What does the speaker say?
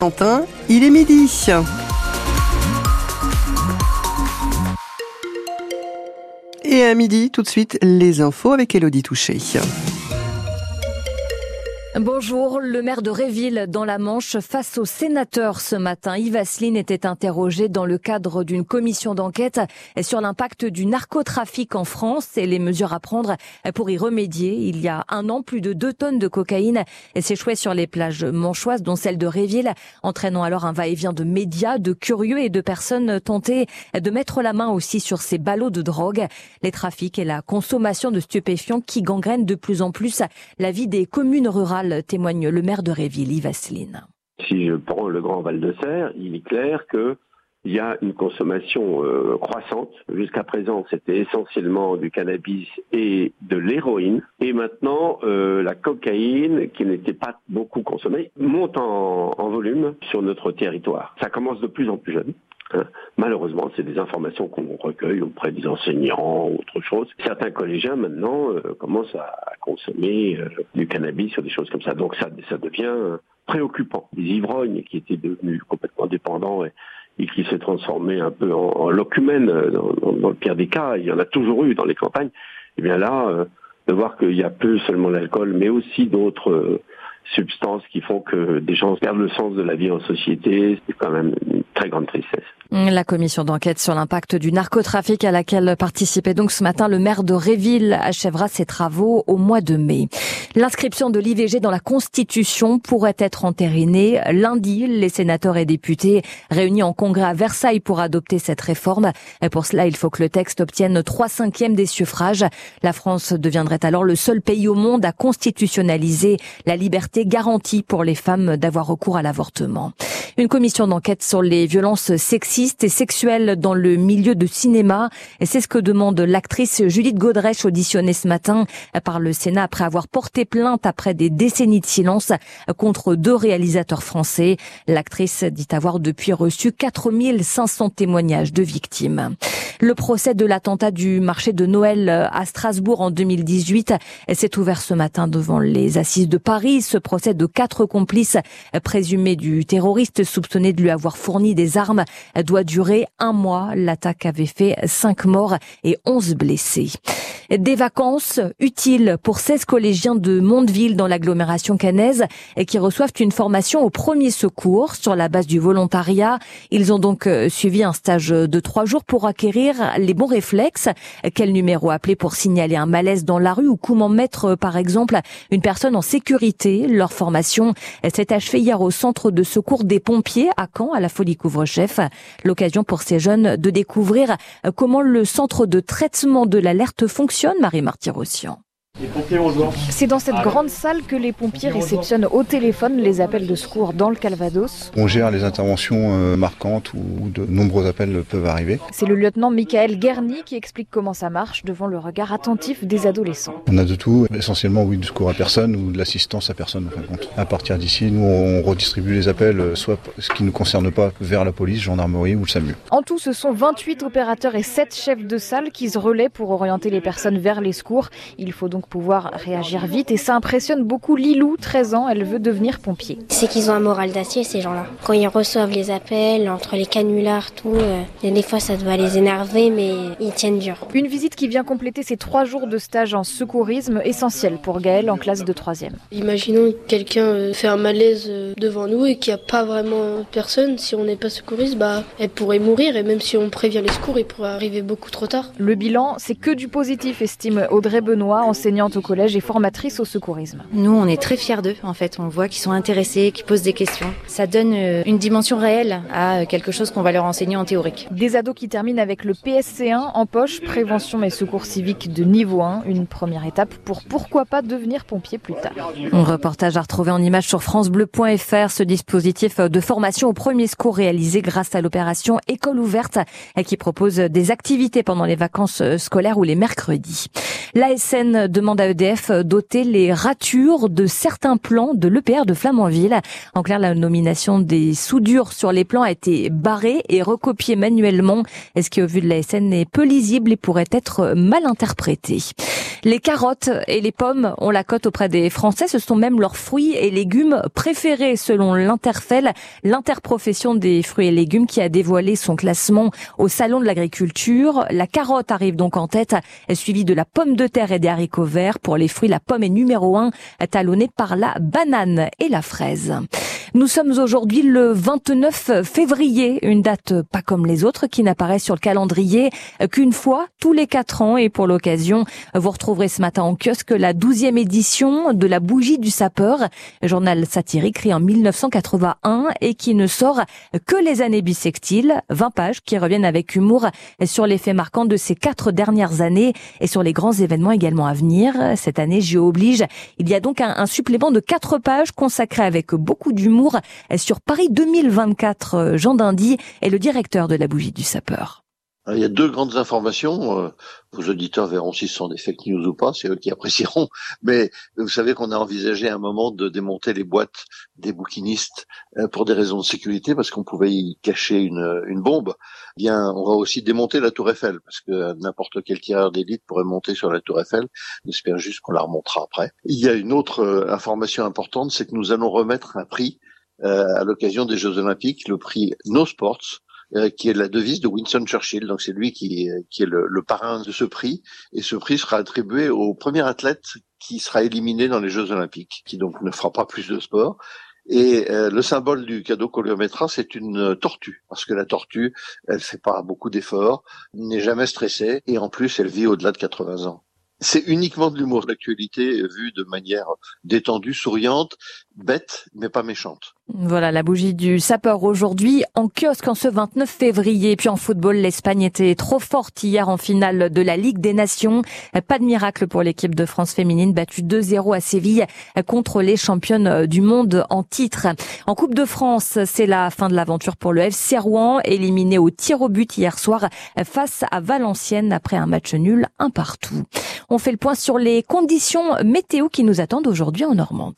Quentin, il est midi. Et à midi, tout de suite, les infos avec Elodie Touché. Bonjour, le maire de Réville dans la Manche face au sénateur ce matin. Yves Asselineau était interrogé dans le cadre d'une commission d'enquête sur l'impact du narcotrafic en France et les mesures à prendre pour y remédier. Il y a un an, plus de deux tonnes de cocaïne s'échouaient sur les plages manchoises, dont celle de Réville, entraînant alors un va-et-vient de médias, de curieux et de personnes tentées de mettre la main aussi sur ces ballots de drogue. Les trafics et la consommation de stupéfiants qui gangrènent de plus en plus la vie des communes rurales témoigne le maire de Réville, Yves Asselineau. Si je prends le Grand Val de Serre, il est clair que il y a une consommation euh, croissante. Jusqu'à présent, c'était essentiellement du cannabis et de l'héroïne. Et maintenant, euh, la cocaïne, qui n'était pas beaucoup consommée, monte en, en, volume sur notre territoire. Ça commence de plus en plus jeune. Malheureusement, c'est des informations qu'on recueille auprès des enseignants ou autre chose. Certains collégiens maintenant euh, commencent à, consommer euh, du cannabis ou des choses comme ça. Donc ça, devient préoccupant. Des ivrognes qui étaient devenus complètement dépendants et, qui s'est transformé un peu en, en locumène euh, dans, le pire des cas, il y en a toujours eu dans les campagnes, et eh bien là, euh, de voir qu'il y a peu seulement l'alcool, mais aussi d'autres euh, substances qui font que des gens perdent le sens de la vie en société, c'est quand même une très grande tristesse. La commission d'enquête sur l'impact du narcotrafic à laquelle participait donc ce matin le maire de Réville achèvera ses travaux au mois de mai. L'inscription de l'IVG dans la Constitution pourrait être entérinée lundi. Les sénateurs et députés réunis en congrès à Versailles pour adopter cette réforme. Et pour cela, il faut que le texte obtienne trois cinquièmes des suffrages. La France deviendrait alors le seul pays au monde à constitutionnaliser la liberté garantie pour les femmes d'avoir recours à l'avortement. Une commission d'enquête sur les violences sexistes et sexuelles dans le milieu de cinéma. Et c'est ce que demande l'actrice Judith Godrèche auditionnée ce matin par le Sénat après avoir porté plainte après des décennies de silence contre deux réalisateurs français. L'actrice dit avoir depuis reçu 4500 témoignages de victimes. Le procès de l'attentat du marché de Noël à Strasbourg en 2018 s'est ouvert ce matin devant les assises de Paris. Ce procès de quatre complices présumés du terroriste soupçonné de lui avoir fourni des armes doit durer un mois. L'attaque avait fait cinq morts et onze blessés. Des vacances utiles pour 16 collégiens de Mondeville dans l'agglomération cannaise et qui reçoivent une formation au premier secours sur la base du volontariat. Ils ont donc suivi un stage de trois jours pour acquérir les bons réflexes. Quel numéro appeler pour signaler un malaise dans la rue ou comment mettre, par exemple, une personne en sécurité? Leur formation s'est achevée hier au centre de secours des pompiers à Caen, à la Folie Couvre-Chef. L'occasion pour ces jeunes de découvrir comment le centre de traitement de l'alerte fonctionne Marie Martyrossian. C'est dans cette grande salle que les pompiers réceptionnent au téléphone les appels de secours dans le Calvados. On gère les interventions euh, marquantes où de nombreux appels peuvent arriver. C'est le lieutenant Michael Guerny qui explique comment ça marche devant le regard attentif des adolescents. On a de tout, essentiellement oui, du secours à personne ou de l'assistance à personne en fin de compte. À partir d'ici, nous on redistribue les appels, euh, soit ce qui ne nous concerne pas, vers la police, gendarmerie ou le SAMU. En tout, ce sont 28 opérateurs et 7 chefs de salle qui se relaient pour orienter les personnes vers les secours. Il faut donc pouvoir réagir vite et ça impressionne beaucoup Lilou, 13 ans, elle veut devenir pompier. C'est qu'ils ont un moral d'acier ces gens-là. Quand ils reçoivent les appels, entre les canulars, tout, euh, des fois ça doit les énerver mais ils tiennent dur. Une visite qui vient compléter ces trois jours de stage en secourisme essentiel pour Gaël en classe de 3e. Imaginons que quelqu'un fait un malaise devant nous et qu'il n'y a pas vraiment personne, si on n'est pas secouriste, bah, elle pourrait mourir et même si on prévient les secours, il pourrait arriver beaucoup trop tard. Le bilan, c'est que du positif, estime Audrey Benoît, enseignante au collège et formatrice au secourisme. Nous, on est très fiers d'eux, en fait. On voit qu'ils sont intéressés, qu'ils posent des questions. Ça donne une dimension réelle à quelque chose qu'on va leur enseigner en théorique. Des ados qui terminent avec le PSC1 en poche, prévention et secours civiques de niveau 1, une première étape pour pourquoi pas devenir pompier plus tard. Un reportage à retrouver en image sur francebleu.fr, ce dispositif de formation au premier secours réalisé grâce à l'opération École ouverte et qui propose des activités pendant les vacances scolaires ou les mercredis. L'ASN demande demande à EDF d'ôter les ratures de certains plans de l'EPR de Flamanville. En clair, la nomination des soudures sur les plans a été barrée et recopiée manuellement, ce qui, au vu de la SN, est peu lisible et pourrait être mal interprété? Les carottes et les pommes ont la cote auprès des Français. Ce sont même leurs fruits et légumes préférés selon l'Interfel, l'interprofession des fruits et légumes qui a dévoilé son classement au Salon de l'agriculture. La carotte arrive donc en tête, suivie de la pomme de terre et des haricots verts. Pour les fruits, la pomme est numéro un, talonnée par la banane et la fraise. Nous sommes aujourd'hui le 29 février, une date pas comme les autres qui n'apparaît sur le calendrier qu'une fois tous les quatre ans. Et pour l'occasion, vous retrouverez ce matin en kiosque la douzième édition de la bougie du sapeur, journal satirique créé en 1981 et qui ne sort que les années bissextiles, 20 pages qui reviennent avec humour sur les faits marquants de ces quatre dernières années et sur les grands événements également à venir. Cette année, j'y oblige. Il y a donc un, supplément de quatre pages consacré avec beaucoup d'humour sur Paris 2024. Jean Dindy est le directeur de la bougie du sapeur. Il y a deux grandes informations. Euh, vos auditeurs verront si ce sont des fake news ou pas, c'est eux qui apprécieront. Mais vous savez qu'on a envisagé un moment de démonter les boîtes des bouquinistes euh, pour des raisons de sécurité, parce qu'on pouvait y cacher une, une bombe. Eh bien, on va aussi démonter la Tour Eiffel, parce que n'importe quel tireur d'élite pourrait monter sur la Tour Eiffel. J'espère juste qu'on la remontera après. Il y a une autre euh, information importante, c'est que nous allons remettre un prix à l'occasion des Jeux Olympiques, le prix No Sports, euh, qui est la devise de Winston Churchill. Donc c'est lui qui, qui est le, le, parrain de ce prix. Et ce prix sera attribué au premier athlète qui sera éliminé dans les Jeux Olympiques, qui donc ne fera pas plus de sport. Et euh, le symbole du cadeau qu'on lui c'est une tortue, parce que la tortue, elle fait pas beaucoup d'efforts, n'est jamais stressée, et en plus, elle vit au-delà de 80 ans. C'est uniquement de l'humour d'actualité vu de manière détendue, souriante, bête, mais pas méchante. Voilà la bougie du sapeur aujourd'hui en kiosque en ce 29 février. Puis en football, l'Espagne était trop forte hier en finale de la Ligue des Nations. Pas de miracle pour l'équipe de France féminine battue 2-0 à Séville contre les championnes du monde en titre. En Coupe de France, c'est la fin de l'aventure pour le FC Rouen, éliminé au tir au but hier soir face à Valenciennes après un match nul un partout. On fait le point sur les conditions météo qui nous attendent aujourd'hui en Normandie.